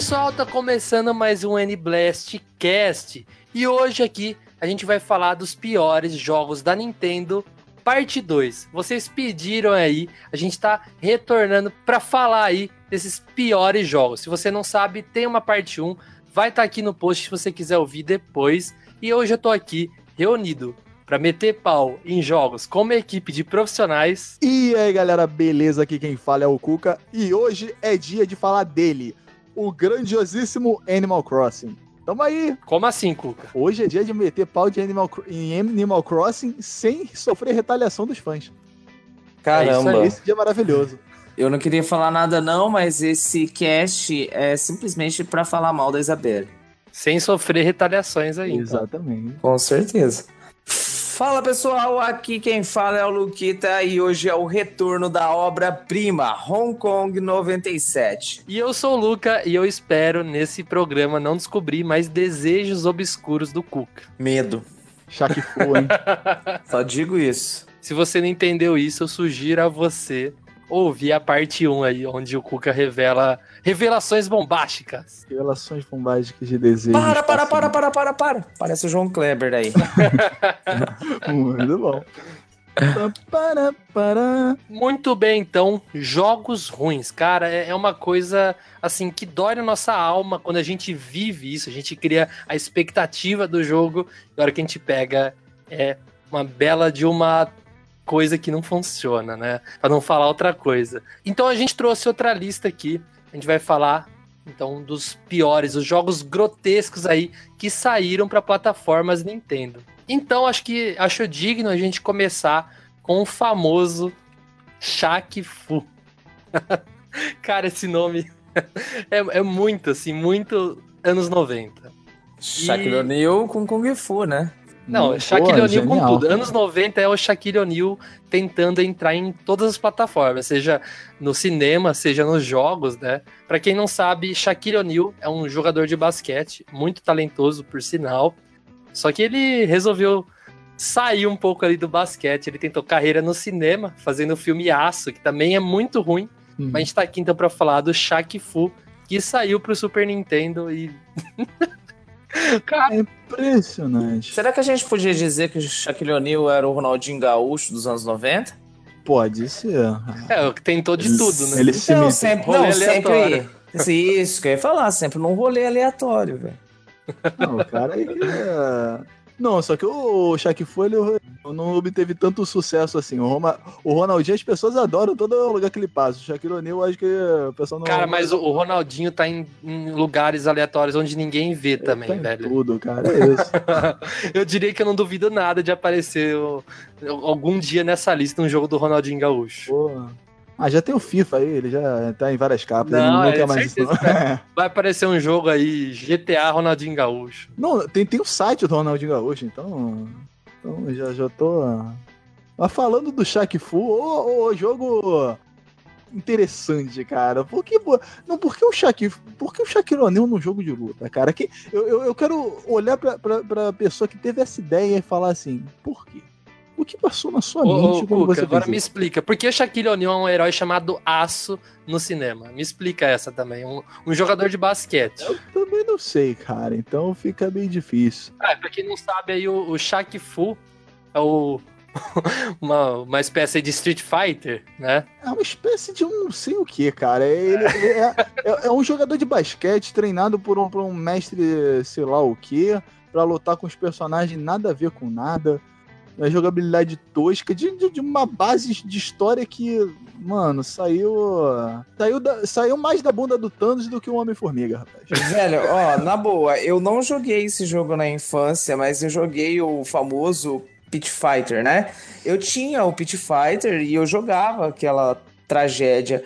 Pessoal, tá começando mais um N-Blast Cast e hoje aqui a gente vai falar dos piores jogos da Nintendo, parte 2. Vocês pediram aí, a gente tá retornando pra falar aí desses piores jogos. Se você não sabe, tem uma parte 1, vai estar aqui no post se você quiser ouvir depois. E hoje eu tô aqui reunido pra meter pau em jogos com uma equipe de profissionais. E aí, galera, beleza? Aqui quem fala é o Cuca e hoje é dia de falar dele, o grandiosíssimo Animal Crossing. Tamo aí! Como assim, Cuca? Hoje é dia de meter pau de Animal, em Animal Crossing sem sofrer retaliação dos fãs. Caramba, Esse dia é maravilhoso. eu não queria falar nada não, mas esse cast é simplesmente pra falar mal da Isabelle. Sem sofrer retaliações aí. então. Exatamente. Com certeza. Fala pessoal, aqui quem fala é o Luquita e hoje é o retorno da obra-prima Hong Kong 97. E eu sou o Luca e eu espero nesse programa não descobrir mais desejos obscuros do Cuca. Medo. Fu, hein? Só digo isso. Se você não entendeu isso, eu sugiro a você ouvir a parte 1 aí, onde o Cuca revela revelações bombásticas. Revelações bombásticas de desejo. Para, para, para, para, para, para. Parece o João Kleber aí. Muito bom. Para, para. Muito bem, então, jogos ruins. Cara, é é uma coisa assim que dói na nossa alma quando a gente vive isso, a gente cria a expectativa do jogo, e a hora que a gente pega é uma bela de uma coisa que não funciona, né? Pra não falar outra coisa. Então a gente trouxe outra lista aqui. A gente vai falar então dos piores, os jogos grotescos aí que saíram para plataformas Nintendo. Então acho que acho digno a gente começar com o famoso Shaq Fu. Cara, esse nome é, é muito assim, muito anos 90. Shaquille O'Neal com Kung Fu, né? Não, Pô, Shaquille O'Neal com tudo. Anos 90 é o Shaquille O'Neal tentando entrar em todas as plataformas, seja no cinema, seja nos jogos, né? Pra quem não sabe, Shaquille O'Neal é um jogador de basquete, muito talentoso, por sinal. Só que ele resolveu sair um pouco ali do basquete. Ele tentou carreira no cinema, fazendo o filme Aço, que também é muito ruim. Hum. Mas a gente tá aqui então pra falar do Shaq Fu, que saiu pro Super Nintendo e. Cara, É impressionante. Será que a gente podia dizer que o Shaquille O'Neal era o Ronaldinho Gaúcho dos anos 90? Pode ser. é, tentou de tudo, né? Ele se meteu- sempre, rolê não, aleatório. sempre. Isso que eu ia falar, sempre num rolê aleatório, velho. Não, o cara aí. é- Não, só que o Shaq Fu ele não obteve tanto sucesso assim. O, Roma... o Ronaldinho, as pessoas adoram todo lugar que ele passa. O Shaquille O'Neal, acho que o pessoal não. Cara, mas o, Ronaldinho tá em, em lugares aleatórios onde ninguém vê Ele também, tá velho. Tudo, cara, é isso. eu diria que eu não duvido nada de aparecer algum dia nessa lista um jogo do Ronaldinho Gaúcho. Pô. Ah, já tem o FIFA aí, ele já tá em várias capas. Não, ele não é mais isso. certeza, Vai aparecer um jogo aí, GTA Ronaldinho Gaúcho. Não, tem, tem o site do Ronaldinho Gaúcho, então. Então já, já tô. Mas falando do Shaq Fu, ô, ô, jogo interessante, cara. Por que, pô, não, por que o Shaq, por que o Shaquille O'Neal num jogo de luta, cara? Que, eu, eu, eu quero olhar pra, pra, pra pessoa que teve essa ideia e falar assim, por quê? O que passou na sua Ô, mente ô, quando Cuca, você agora me isso? explica, por que o Shaquille O'Neal é um herói chamado Aço no cinema? Me explica essa também, um, um jogador de basquete. Eu também não sei, cara, então fica bem difícil. Ah, pra quem não sabe aí, o, o Shaq Fu é o... uma, uma espécie de Street Fighter, né? É uma espécie de um não sei o que, cara. Ele, ele é, é- é um jogador de basquete treinado por um, por um mestre, sei lá o que, pra lutar com os personagens nada a ver com nada. Uma jogabilidade tosca, de, de, de uma base de história que, mano, saiu. Saiu, da- saiu mais da bunda do Thanos do que o Homem-Formiga, rapaz. Velho, ó, na boa, eu não joguei esse jogo na infância, mas eu joguei o famoso Pit Fighter, né? Eu tinha o Pit Fighter e eu jogava aquela tragédia.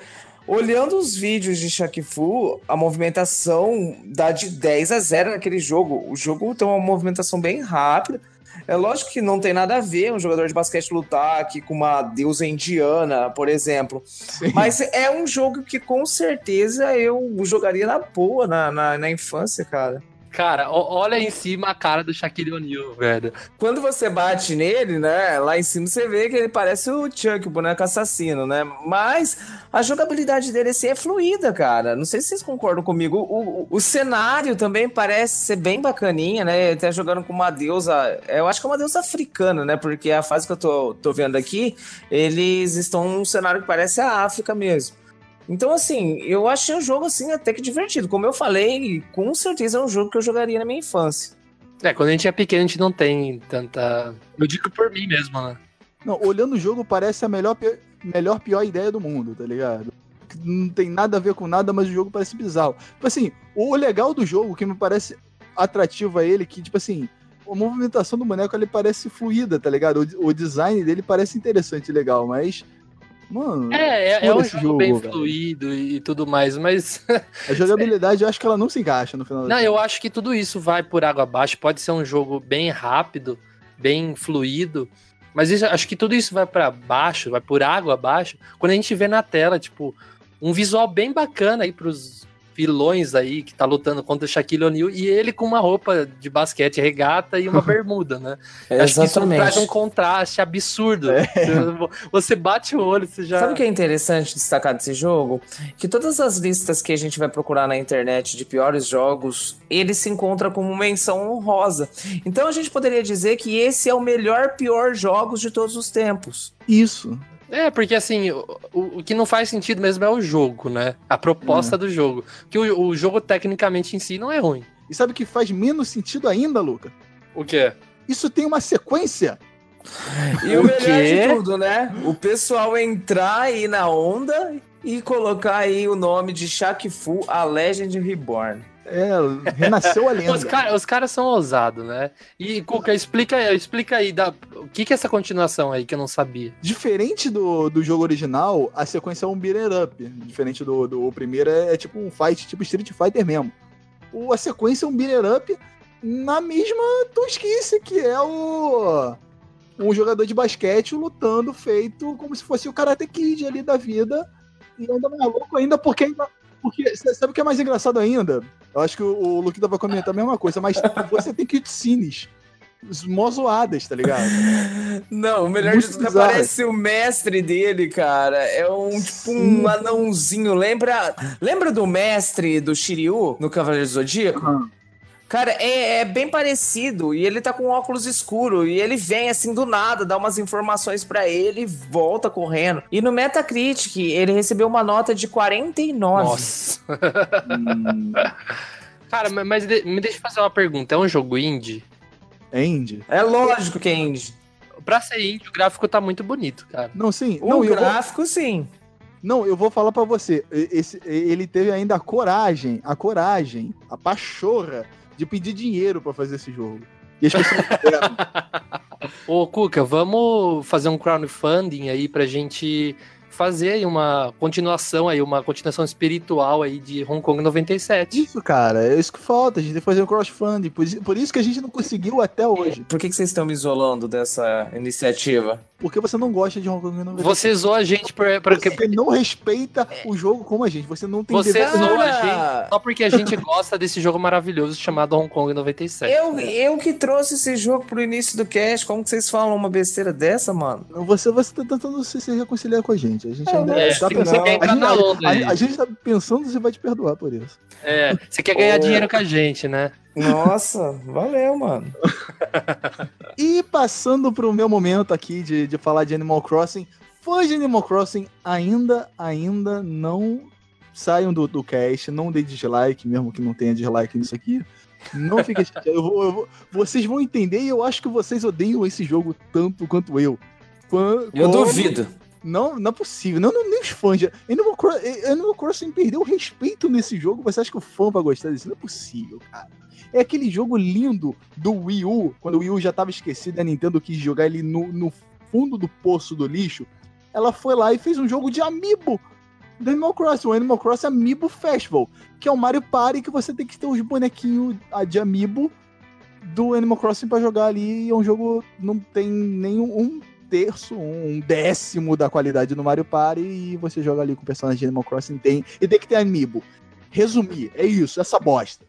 Olhando os vídeos de Shaq Fu, a movimentação dá de 10 a 0 naquele jogo. O jogo tem uma movimentação bem rápida. É lógico que não tem nada a ver um jogador de basquete lutar aqui com uma deusa indiana, por exemplo. Mas é um jogo que com certeza eu jogaria na boa na, na, na infância, cara. Cara, olha em cima a cara do Shaquille O'Neal, velho. Quando você bate nele, né, lá em cima você vê que ele parece o Chuck, o boneco assassino, né? Mas a jogabilidade dele assim é fluida, cara. Não sei se vocês concordam comigo. O, o, o cenário também parece ser bem bacaninha, né? Ele tá jogando com uma deusa, eu acho que é uma deusa africana, né? Porque a fase que eu tô, tô vendo aqui, eles estão num cenário que parece a África mesmo. Então, assim, eu achei o jogo, assim, até que divertido. Como eu falei, com certeza é um jogo que eu jogaria na minha infância. É, quando a gente é pequeno, a gente não tem tanta. Eu digo por mim mesmo, né? Não, olhando o jogo, parece a melhor, melhor pior ideia do mundo, tá ligado? Não tem nada a ver com nada, mas o jogo parece bizarro. Tipo assim, o legal do jogo, que me parece atrativo a ele, que, tipo assim, a movimentação do boneco ele parece fluida, tá ligado? O, o design dele parece interessante e legal, mas. Mano, É, é, é um jogo, jogo, bem velho. fluido e tudo mais, mas. a jogabilidade eu acho que ela não se encaixa no final Não, eu acho que tudo isso vai por água abaixo. Pode ser um jogo bem rápido, bem fluido. Mas isso- acho que tudo isso vai pra baixo, vai por água abaixo. Quando a gente vê na tela, tipo, um visual bem bacana aí pros vilões aí que tá lutando contra o Shaquille O'Neal e ele com uma roupa de basquete regata e uma bermuda, né? Acho que isso traz um contraste absurdo. Você bate o olho, você já. Sabe o que é interessante destacar desse jogo? Que todas as listas que a gente vai procurar na internet de piores jogos, ele se encontra como menção honrosa. Então a gente poderia dizer que esse é o melhor pior jogos de todos os tempos. Isso. É, porque assim, o, o- que não faz sentido mesmo é o jogo, né? A proposta do jogo. Que o, o jogo, tecnicamente, em si, não é ruim. E sabe o que faz menos sentido ainda, Luca? O quê? Isso tem uma sequência. E o, O melhor quê? de tudo, né? O pessoal entrar aí na onda e colocar aí o nome de Shaq Fu, a Legend Reborn. É, renasceu a lenda. Os, cara- os caras são ousados, né? E, Cuca, explica, explica aí, da, o que, que é essa continuação aí que eu não sabia? Diferente do, do jogo original, a sequência é um beat'em up. Diferente do, do o primeiro, é, é tipo um fight, tipo Street Fighter mesmo. O, a sequência é um beat'em up na mesma tosquice que é o um jogador de basquete lutando feito como se fosse o Karate Kid ali da vida. E ainda mais louco ainda porque ainda... Porque, sabe o que é mais engraçado ainda? Eu acho que o, o Luquita vai comentar a mesma coisa, mas você tem cutscenes mó zoadas, tá ligado? Não, o melhor Muito de tudo bizarro. aparece o mestre dele, cara. É um tipo Sim. um anãozinho. Lembra, lembra do mestre do Shiryu no Cavaleiro do Zodíaco? Cara, é, é bem parecido. E ele tá com óculos escuro. E ele vem assim do nada, dá umas informações pra ele e volta correndo. E no Metacritic, ele recebeu uma nota de 49. Nossa. Cara, ma- mas me deixa eu fazer uma pergunta. É um jogo indie? É indie. É lógico que é indie. Pra ser indie, o gráfico tá muito bonito, cara. Não, sim. O não, vou- gráfico, sim. Não, eu vou falar pra você. Esse, ele teve ainda a coragem, a coragem, a pachorra de pedir dinheiro pra fazer esse jogo. E as pessoas. Ô, Cuca, vamos fazer um crowdfunding aí pra gente fazer aí uma continuação aí, uma continuação espiritual aí de Hong Kong 97. Isso, cara, é isso que falta. A gente tem que fazer um crowdfunding. Por, isso- por isso que a gente não conseguiu até hoje. Por que, que vocês estão me isolando dessa iniciativa? Porque você não gosta de Hong Kong 97. Você zoou a gente por, porque Você não respeita o jogo como a gente. Você não tem Você dever- zoou a gente só porque a gente gosta desse jogo maravilhoso chamado Hong Kong 97. Eu, eu que trouxe esse jogo pro início do cast. Como que vocês falam uma besteira dessa, mano? Você, você tá tentando se, se reconciliar com a gente. A gente É, ainda mas tá que pensando. não. Quer A entrar gente, na onda a- a gente tá pensando se vai te perdoar por isso. É, você quer ganhar dinheiro com a gente, né? Nossa, valeu, mano. E passando pro meu momento aqui de, de falar de Animal Crossing, fãs de Animal Crossing ainda, ainda não saiam do, do cast, não dê dislike, mesmo que não tenha dislike nisso aqui. Não fiquem chateados. Eu vou, eu vou- vocês vão entender e eu acho que vocês odeiam esse jogo tanto quanto eu. Fã- Eu como- duvido. Não, não é possível. Não, não nem os fãs. já- Animal, Cro Animal Crossing perdeu o respeito nesse jogo. Você acha que o fã vai gostar disso? Não é possível, cara. É aquele jogo lindo do Wii U, quando o Wii U já tava esquecido, a Nintendo quis jogar ele no, no fundo do poço do lixo. Ela foi lá e fez um jogo de amiibo do Animal Crossing, o Animal Crossing Amiibo Festival, que é o Mario Party que você tem que ter os bonequinhos ah, de amiibo do Animal Crossing pra jogar ali. É um jogo não tem nenhum um terço, um décimo da qualidade do Mario Party e você joga ali com o personagem de Animal Crossing tem e tem que ter amiibo. Resumir, é isso, essa bosta.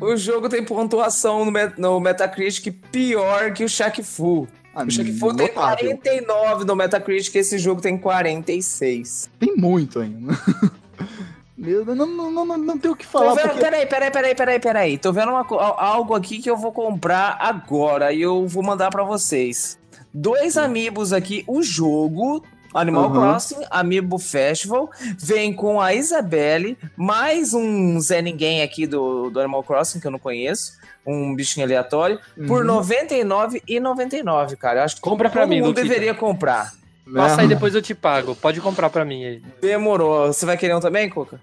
O jogo tem pontuação no, Met- no Metacritic pior que o Shaq Fu. O Shaq Fu tem Notável. 49 no Metacritic, esse jogo tem 46. Tem muito ainda. Meu Deus, não, não, não, não, tem o que Tô falar. vendo, porque- peraí, peraí, peraí, peraí, peraí. Tô vendo uma algo aqui que eu vou comprar agora e eu vou mandar pra vocês. Dois amigos aqui, o jogo Animal Uhum. Crossing Amiibo Festival vem com a Isabelle, mais um Zé Ninguém aqui do, do Animal Crossing que eu não conheço, um bichinho aleatório, por Uhum. R$ 99,99, cara. Eu acho que Compra pra todo mim, mundo Luquita. deveria comprar. Passa né? aí, depois eu te pago. Pode comprar pra mim aí. Demorou. Você vai querer um também, Cuca?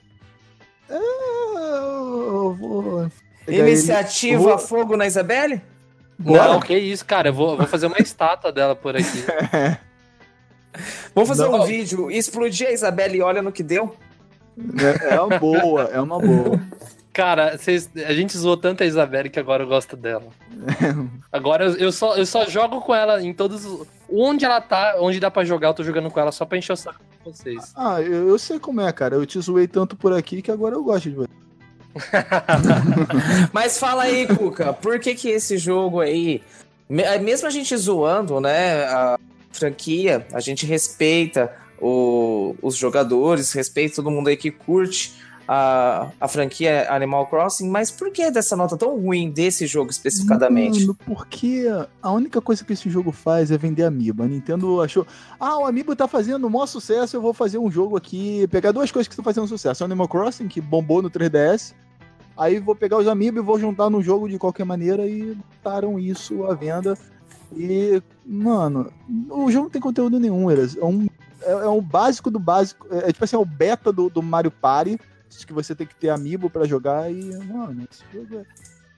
Eu vou. Iniciativa Vou- Fogo na Isabelle? Bora. Não, que isso, cara. Eu vou, vou fazer uma estátua dela por aqui. Vamos fazer Não. um vídeo, explodir a Isabelle e olha no que deu? É, é uma boa, é uma boa. Cara, vocês- a gente zoou tanto a Isabelle que agora eu gosto dela. Agora eu, eu só, eu só jogo com ela em todos. os- Onde ela tá, onde dá pra jogar, eu tô jogando com ela só pra encher o saco de vocês. Ah, eu, eu sei como é, cara. Eu te zoei tanto por aqui que agora eu gosto de você. Mas fala aí, Cuca, por que que esse jogo aí, é, mesmo a gente zoando, né, a franquia, a gente respeita o- os jogadores, respeita todo mundo aí que curte a, a franquia Animal Crossing, mas por que dessa nota tão ruim desse jogo especificadamente? Mano, porque a única coisa que esse jogo faz é vender amiibo. A Nintendo achou, ah, o amiibo tá fazendo o maior sucesso, eu vou fazer um jogo aqui, pegar duas coisas que estão fazendo sucesso. Animal Crossing, que bombou no 3DS, aí vou pegar os amiibo e vou juntar no jogo de qualquer maneira e botaram isso à venda. E, mano, o jogo não tem conteúdo nenhum, Eras. É um, é, é um básico do básico. É, é tipo assim, é o beta do, do Mario Party, que você tem que ter amiibo pra jogar e, mano, esse jogo é...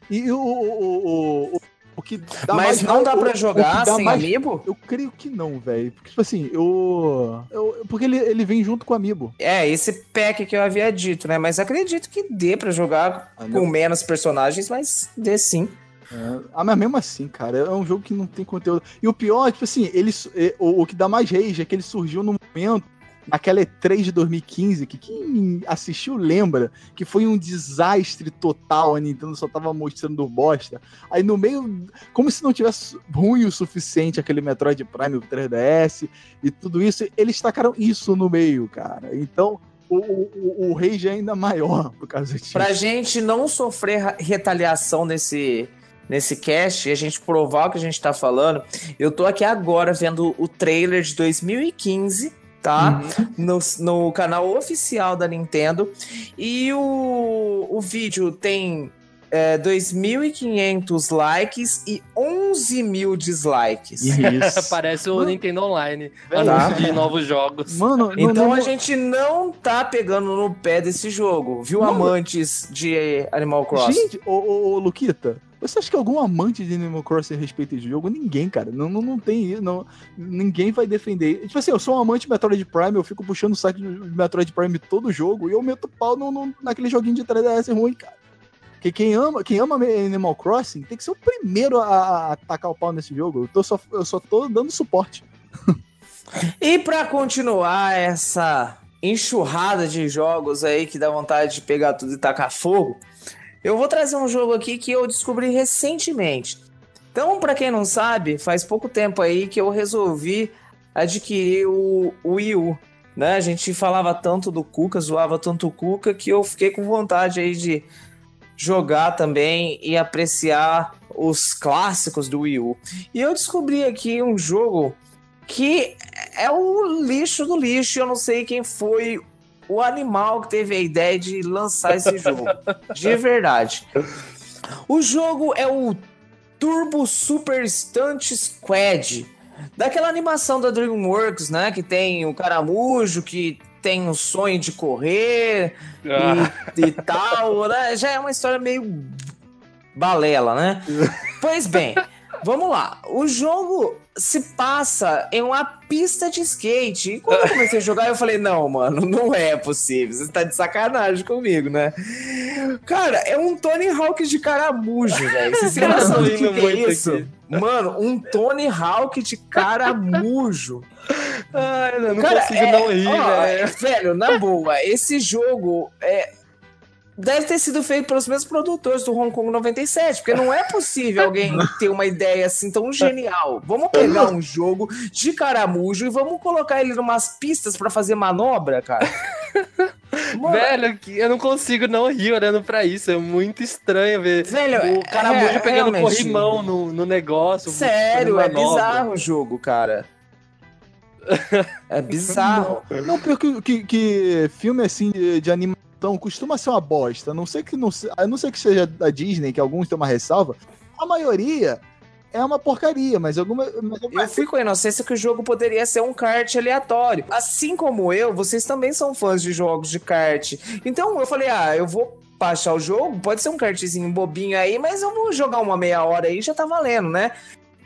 E o, o, o, o, o que Mas não raiva- dá o- pra jogar dá sem mais- amiibo? Eu creio que não, velho. Porque, tipo assim, eu. eu- porque ele, ele vem junto com o Amiibo. É, esse pack que eu havia dito, né? Mas acredito que dê pra jogar Ah, com menos personagens, mas dê sim. É, ah, mas mesmo assim, cara, é um jogo que não tem conteúdo. E o pior, tipo assim, ele, é, o, o que dá mais rage é que ele surgiu no momento, naquela E3 de 2015, que quem assistiu lembra que foi um desastre total. A Nintendo só tava mostrando bosta. Aí no meio, como se não tivesse ruim o suficiente aquele Metroid Prime 3DS e tudo isso, eles tacaram isso no meio, cara. Então. O, o, o- rage é ainda maior por causa disso. Pra gente não sofrer retaliação nesse, nesse cast e a gente provar o que a gente tá falando, eu tô aqui agora vendo o trailer de 2015, tá? No, no canal oficial da Nintendo. E o, o vídeo tem é, 2.500 likes e 11 mil dislikes. Isso. Parece o Mano. Nintendo Online. Anúncio de novos jogos. Mano, não- Então não- a gente não tá pegando no pé desse jogo, viu, Não. amantes de Animal Crossing? Gente, ô, ô, ô, Luquita, você acha que algum amante de Animal Crossing respeita esse jogo? Ninguém, cara. Não, não, não tem isso. Não, ninguém vai defender. Tipo assim, eu sou um amante de Metroid Prime, eu fico puxando o saco de Metroid Prime todo jogo e eu meto pau no, no- naquele joguinho de 3DS ruim, cara. Porque quem ama, quem ama Animal Crossing tem que ser o primeiro a, a atacar o pau nesse jogo. Eu, tô só, eu só tô dando suporte. E pra continuar essa enxurrada de jogos aí que dá vontade de pegar tudo e tacar fogo, eu vou trazer um jogo aqui que eu descobri recentemente. Então, pra quem não sabe, faz pouco tempo aí que eu resolvi adquirir o, o Wii U. Né? A gente falava tanto do Cuca, zoava tanto o Cuca, que eu fiquei com vontade aí de jogar também e apreciar os clássicos do Wii U. E eu descobri aqui um jogo que é o lixo do lixo. Eu não sei quem foi o animal que teve a ideia de lançar esse jogo. De verdade. O jogo é o Turbo Super Stunt Squad. Daquela animação da DreamWorks, né? Que tem o caramujo, que tem um sonho de correr Ah. e, e tal, né? Já é uma história meio balela, né? pois bem, vamos lá. O jogo se passa em uma pista de skate. E quando eu comecei a jogar, eu falei, não, mano, não é possível. Você tá de sacanagem comigo, né? Cara, é um Tony Hawk de caramujo, velho. Vocês têm noção do que, que é isso? aqui. Mano, um Tony Hawk de caramujo. Ai, eu não Cara, consigo é- não rir, ó, velho. Velho, na boa, esse jogo é, deve ter sido feito pelos mesmos produtores do Hong Kong 97, porque não é possível alguém ter uma ideia assim tão genial. Vamos pegar um jogo de caramujo e vamos colocar ele numas pistas pra fazer manobra, cara. Mano, Velho, que- eu não consigo não rir olhando pra isso. É muito estranho ver Velho, o caramujo é- pegando realmente. corrimão no, no negócio. sério, é bizarro o jogo, cara. É bizarro. Não, pior que, que, que filme assim de, de animação costuma ser uma bosta. A não sei que não, não ser que seja da Disney, que alguns têm uma ressalva. A maioria é uma porcaria, mas alguma. Mas, Eu fui com a inocência que o jogo poderia ser um kart aleatório. Assim como eu, vocês também são fãs de jogos de kart. Então eu falei, ah, eu vou baixar o jogo, pode ser um kartzinho bobinho aí, mas eu vou jogar uma meia hora aí, já tá valendo, né?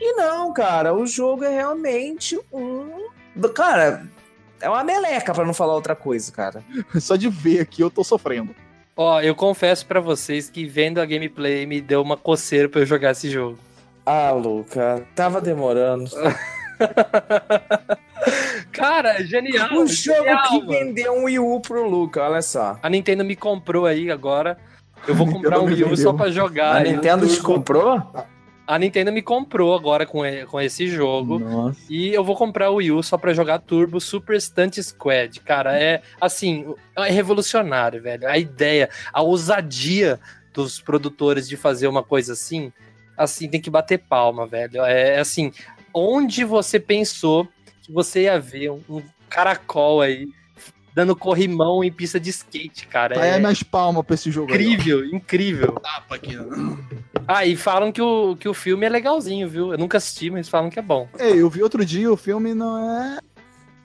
E não, cara, o jogo é realmente um... Cara, é uma meleca, pra não falar outra coisa, cara. só de ver aqui eu tô sofrendo. Ó, eu confesso pra vocês que vendo a gameplay me deu uma coceira pra eu jogar esse jogo. Ah, Luca, tava demorando. Cara, é genial. O jogo genial, que mano. vendeu um Wii U pro Luca, olha só. A Nintendo me comprou aí agora. Eu vou comprar um Wii U só pra jogar. A. Nintendo te comprou? A Nintendo me comprou agora com, com esse jogo. Nossa. E eu vou comprar o Wii U só pra jogar Turbo Super Stunt Squad. Cara, é assim, é revolucionário, velho. A ideia, a ousadia dos produtores de fazer uma coisa assim, assim, tem que bater palma, velho. É assim, onde você pensou que você ia ver um, um caracol aí dando corrimão em pista de skate, cara? Tá aí É as minhas palmas pra esse jogo. aí, ó. incrível, incrível. Tapa aqui. Ah, e falam que o, que o filme é legalzinho, viu? Eu nunca assisti, mas falam que é bom. Ei, eu vi outro dia, o filme não é.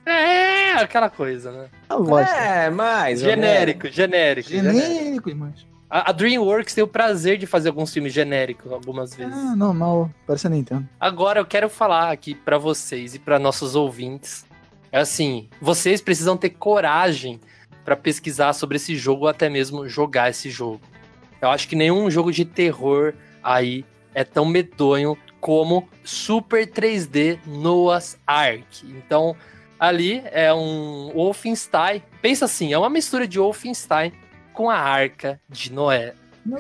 É, aquela coisa, né? É, mais. ou Genérico, genérico. genérico. Genérico, mas. A, a DreamWorks tem o prazer de fazer alguns filmes genéricos algumas vezes. Ah, normal. Parece a Nintendo. Agora eu quero falar aqui pra vocês e pra nossos ouvintes. É assim, vocês precisam ter coragem pra pesquisar sobre esse jogo ou até mesmo jogar esse jogo. Eu acho que nenhum jogo de terror aí é tão medonho como Super 3D Noah's Ark. Então, ali é um Wolfenstein. Pensa assim, é uma mistura de Wolfenstein com a Arca de Noé. Não.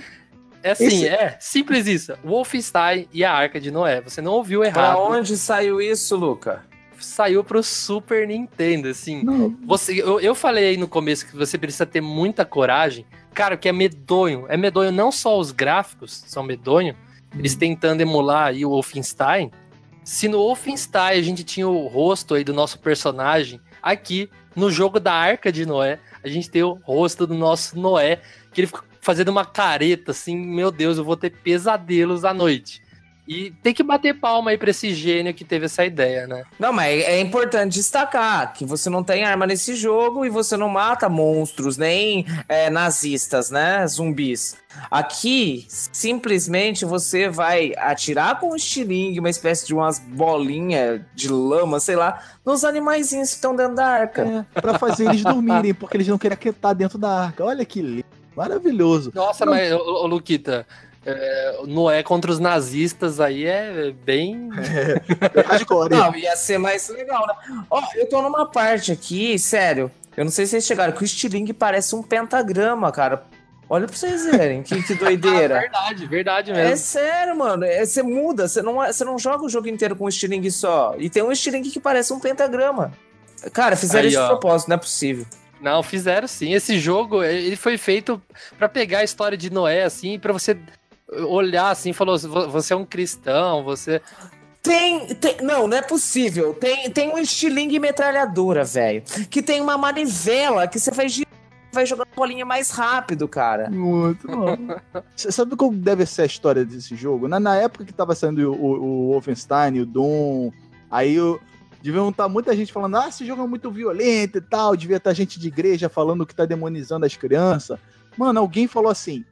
É assim, Esse- é simples isso. Wolfenstein e a Arca de Noé. Você não ouviu Pra errado. onde saiu isso, Luca? Saiu pro Super Nintendo, assim. Não, Você, eu, eu falei aí no começo que você precisa ter muita coragem. Cara, que é medonho. É medonho não só os gráficos são medonho, eles tentando emular aí o Wolfenstein. Se no Wolfenstein a gente tinha o rosto aí do nosso personagem, aqui no jogo da Arca de Noé, a gente tem o rosto do nosso Noé, que ele fica fazendo uma careta assim, meu Deus, eu vou ter pesadelos à noite. E tem que bater palma aí pra esse gênio que teve essa ideia, né? Não, mas é importante destacar que você não tem arma nesse jogo e você não mata monstros, nem é, nazistas, né? Zumbis. Aqui, simplesmente você vai atirar com um estilingue, uma espécie de umas bolinhas de lama, sei lá, nos animaizinhos que estão dentro da arca. é, pra fazer eles dormirem, porque eles não querem estar dentro da arca. Olha que lindo. Maravilhoso. Nossa, Não. mas, ô, ô, Luquita, é, Noé contra os nazistas aí é bem. Hardcore. Não, ia ser mais legal, né? Ó, eu tô numa parte aqui, sério. Eu não sei se vocês chegaram, que o estilingue parece um pentagrama, cara. Olha pra vocês verem, que, que doideira. verdade, verdade É mesmo. sério, mano. É, Você muda, você não, você não joga o jogo inteiro com um estilingue só. E tem um estilingue que parece um pentagrama. Cara, fizeram isso de propósito, não é possível. Não, fizeram sim. Esse jogo, ele foi feito pra pegar a história de Noé, assim, pra você olhar assim, falou, você é um cristão, você. Tem, tem- Não, não é possível. Tem, tem um estilingue metralhadora, velho. Que tem uma manivela que você vai girar. vai jogando bolinha mais rápido, cara. Muito bom. Sabe como deve ser a história desse jogo? Na, na época que tava saindo o, o, o Wolfenstein, o Doom, aí o, deviam estar muita gente falando, ah, esse jogo é muito violento e tal, devia estar gente de igreja falando que tá demonizando as crianças. Mano, alguém falou assim,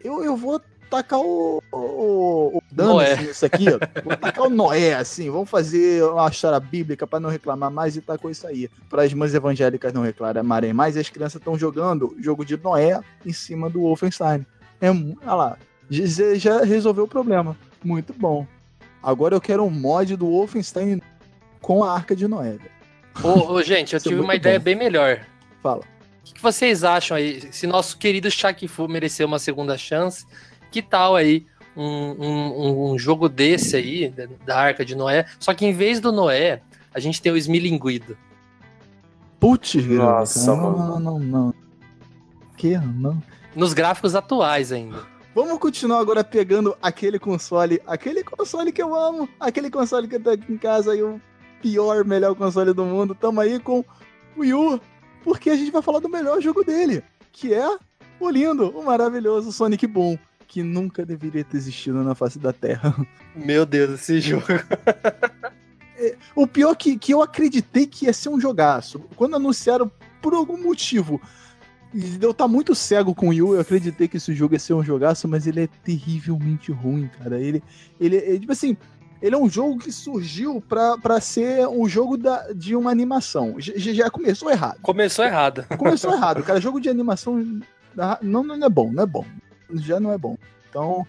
eu, eu vou tacar o, o, o dano Noé. assim, isso aqui, ó. vou tacar o Noé, assim, vamos fazer uma história bíblica pra não reclamar mais e tacou isso aí. Para as mães evangélicas não reclamarem mais, e as crianças estão jogando jogo de Noé em cima do Wolfenstein. É, olha lá, já resolveu o problema. Muito bom. Agora eu quero um mod do Wolfenstein com a Arca de Noé. Ô, ô, gente, eu Isso é tive uma ideia bom. bem melhor. Fala. O que que vocês acham aí? Se nosso querido Shaq Fu merecer uma segunda chance, que tal aí um, um- um jogo desse aí, da- Arca de Noé? Só que em vez do Noé, a gente tem o Smilinguido. Putz, Nossa, não, mano. não, não, não. Que? Não. Nos gráficos atuais ainda. Vamos continuar agora pegando aquele console, aquele console que eu amo, aquele console que tá aqui em casa aí, o pior, melhor console do mundo. Tamo aí com o Wii U, porque a gente vai falar do melhor jogo dele, que é o lindo, o maravilhoso Sonic Boom, que nunca deveria ter existido na face da Terra. Meu Deus, esse jogo. O pior que, que eu acreditei que ia ser um jogaço. Quando anunciaram, por algum motivo, eu tá muito cego com o Yu, eu acreditei que esse jogo ia ser um jogaço, mas ele é terrivelmente ruim, cara. Ele, ele, é, tipo assim, ele é um jogo que surgiu pra, pra ser um jogo da, de uma animação. Já, já começou errado. Começou errado. Começou errado, cara. Jogo de animação ah, não, não é bom, não é bom. Já não é bom. Então,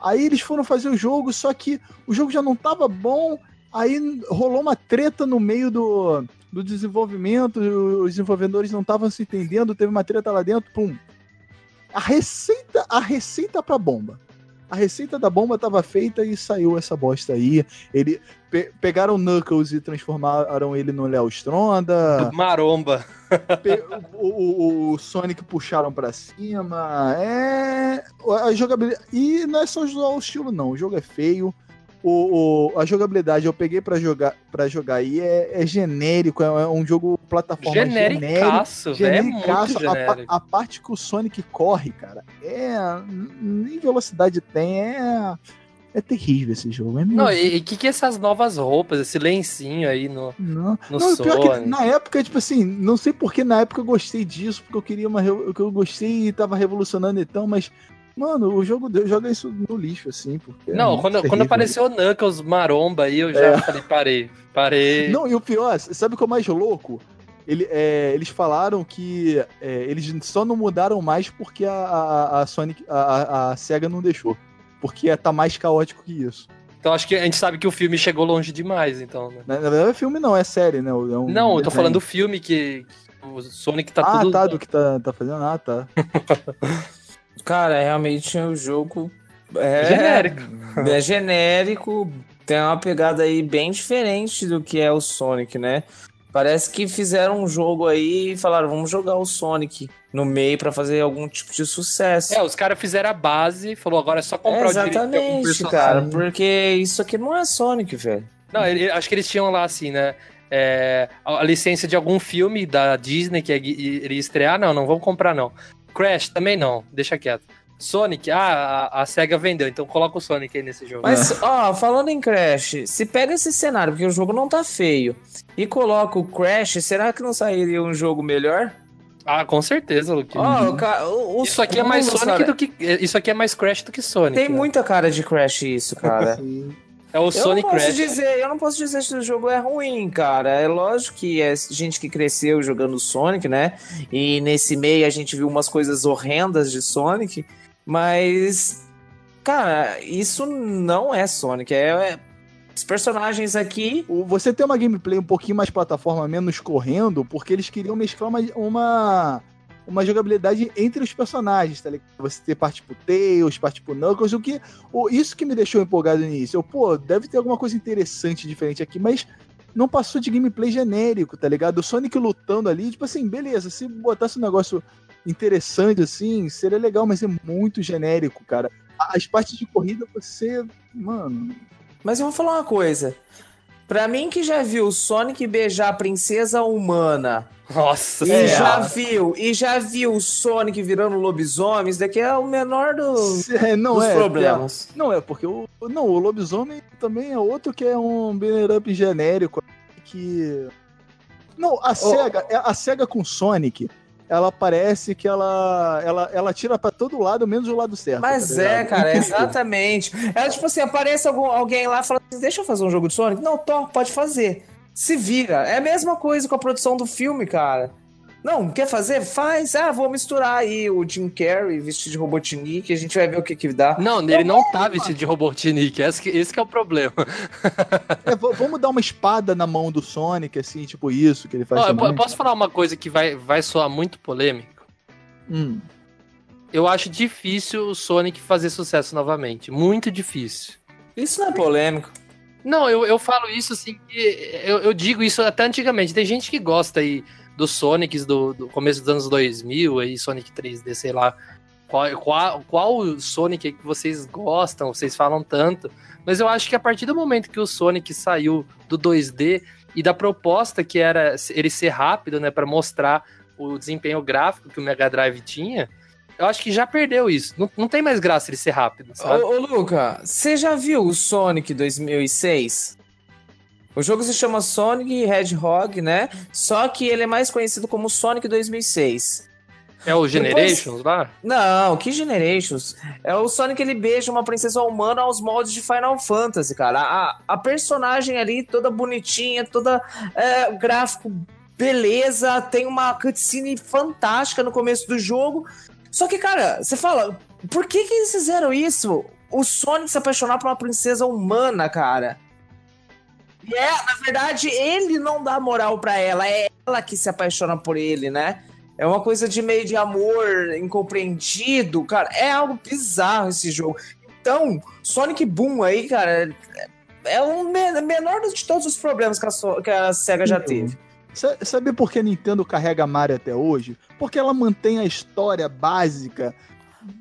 aí eles foram fazer o jogo, só que o jogo já não tava bom. Aí rolou uma treta no meio do, do desenvolvimento, os desenvolvedores não estavam se entendendo, teve uma treta lá dentro, pum. A receita, a receita pra bomba. A receita da bomba tava feita e saiu essa bosta aí. Ele pe- pegaram o Knuckles e transformaram ele no Léo Stronda. Maromba. O, o- o Sonic puxaram pra cima. É. A jogabilidade. E não é só o estilo, não. O jogo é feio. O, o- a jogabilidade eu peguei pra jogar para jogar e é, é genérico, é, é um jogo plataforma genérico. Genericaço, velho. É muito genericaço. A, genérico. a parte que o Sonic corre, cara, é. Nem velocidade tem, é. É terrível esse jogo. É Não, e o que, que essas novas roupas, esse lencinho aí no. Não, no não, pior que na época, tipo assim, não sei porque na época eu gostei disso, porque eu queria uma. que eu gostei e tava revolucionando então, mas. Mano, o jogo joga isso no lixo, assim, porque. é Não, muito quando, quando apareceu o Knuckles maromba aí, eu já É. falei, parei. Parei. Não, e o pior, sabe o que é o mais louco? Ele, é, eles falaram que é, eles só não mudaram mais porque a, a, a Sonic, a, a- SEGA não deixou. Porque tá mais caótico que isso. Então acho que a gente sabe que o filme chegou longe demais, então, né? Na, verdade, é filme não, é série, né? É um Não, eu tô falando do filme que, o Sonic tá ah, tudo. tá, do que tá, tá fazendo. Ah, tá. Cara, realmente o jogo é Genérico. É genérico, tem uma pegada aí bem diferente do que é o Sonic, né? Parece que fizeram um jogo aí e falaram, vamos jogar o Sonic no meio pra fazer algum tipo de sucesso. É, os caras fizeram a base, falou agora é só comprar É, o de algum exatamente, cara, porque isso aqui não é Sonic, velho. Não, ele- acho que eles tinham lá assim, né? é, a, licença de algum filme da Disney que ia- iria estrear, não, não vamos comprar não. Crash também não, deixa quieto. Sonic, ah, a, a SEGA vendeu, então coloca o Sonic aí nesse jogo. Mas, ó, falando em Crash, se pega esse cenário, porque o jogo não tá feio, e coloca o Crash, será que não sairia um jogo melhor? Ah, com certeza, Luke. Ó, o ca- o- o- Isso aqui é mais Sonic cara, do que. Isso aqui é mais Crash do que Sonic. Tem né? muita cara de Crash isso, cara. É o Eu Sonic não posso Crash. dizer, eu não posso dizer se o jogo é ruim, cara. É lógico que é gente que cresceu jogando Sonic, né? E nesse meio a gente viu umas coisas horrendas de Sonic, mas cara, isso não é Sonic, é, é- os personagens aqui O- Você tem uma gameplay um pouquinho mais plataforma, menos correndo, porque eles queriam mesclar uma, uma, uma jogabilidade entre os personagens, tá ligado? Você ter parte pro Tails, parte pro Knuckles, o que. O, isso que me deixou empolgado no início. Eu, pô, deve ter alguma coisa interessante, diferente aqui, mas não passou de gameplay genérico, tá ligado? O Sonic lutando ali, tipo assim, beleza, se botasse um negócio interessante assim, seria legal, mas é muito genérico, cara. As partes de corrida, você. Mano. Mas eu vou falar uma coisa. Pra mim que já viu o Sonic beijar a princesa humana Nossa e É. já viu e já viu o Sonic virando lobisomem, isso daqui é o menor do- É, não dos é. problemas. Não é, porque o. Não, o lobisomem também é outro que é um banner up genérico. Que. Não, a SEGA, é- a SEGA com Sonic, ela parece que ela. Ela, ela tira pra todo lado, menos o lado certo. Mas tá é, cara, exatamente. É tipo assim, aparece algum, alguém lá e fala assim, deixa eu fazer um jogo de Sonic. Não, tô, pode fazer. Se vira. É a mesma coisa com a produção do filme, cara. Não, quer fazer? Faz. Ah, vou misturar aí o Jim Carrey vestido de Robotnik, a gente vai ver o que que dá. Não, ele não tá vestido de Robotnik, esse que, esse que é o problema. É, vamos dar uma espada na mão do Sonic, assim, tipo isso que ele faz Ó, eu, posso falar uma coisa que vai, vai soar muito polêmico? Hum. Eu acho difícil o Sonic fazer sucesso novamente. Muito difícil. Isso não é polêmico. Não, eu, eu falo isso assim, que eu, eu digo isso até antigamente. Tem gente que gosta aí dos Sonics do, do começo dos anos 2000, aí Sonic 3D, sei lá. Qual, qual, qual Sonic que vocês gostam, vocês falam tanto. Mas eu acho que a partir do momento que o Sonic saiu do 2D e da proposta que era ele ser rápido, né, para mostrar o desempenho gráfico que o Mega Drive tinha, eu acho que já perdeu isso. Não, não tem mais graça ele ser rápido, sabe? Ô, ô, Luca, você já viu o Sonic 2006? O jogo se chama Sonic Hedgehog, né? Só que ele é mais conhecido como Sonic 2006. É o Generations lá? Não, que Generations? É o Sonic ele beija uma princesa humana aos moldes de Final Fantasy, cara. A, a personagem ali toda bonitinha, toda é, gráfico beleza, tem uma cutscene fantástica no começo do jogo. Só que, cara, você fala, por que que eles fizeram isso? O Sonic se apaixonar por uma princesa humana, cara. E é, na verdade, ele não dá moral pra ela, é ela que se apaixona por ele, né? É uma coisa de meio de amor incompreendido, cara. É algo bizarro esse jogo. Então, Sonic Boom aí, cara, é o me- menor de todos os problemas que a, So- que a SEGA já teve. Sa- Sabe por que a Nintendo carrega Mario até hoje? Porque ela mantém a história básica,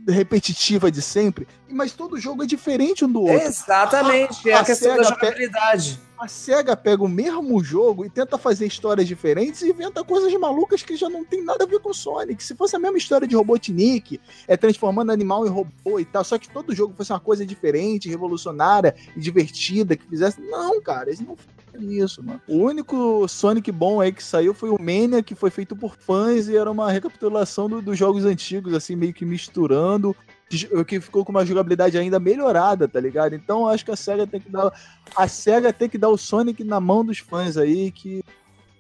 repetitiva de sempre, mas todo jogo é diferente um do outro. Exatamente, é a, A questão da SEGA pe- jogabilidade. A SEGA pega o mesmo jogo e tenta fazer histórias diferentes e inventa coisas malucas que já não tem nada a ver com Sonic. Se fosse a mesma história de Robotnik, é transformando animal em robô e tal, só que todo jogo fosse uma coisa diferente, revolucionária e divertida, que fizesse. Não, cara, eles não isso, mano. O único Sonic bom aí que saiu foi o Mania, que foi feito por fãs e era uma recapitulação do- dos jogos antigos, assim, meio que misturando. Que- Que ficou com uma jogabilidade ainda melhorada, tá ligado? Então acho que a SEGA tem que dar a SEGA tem que dar o Sonic na mão dos fãs aí, que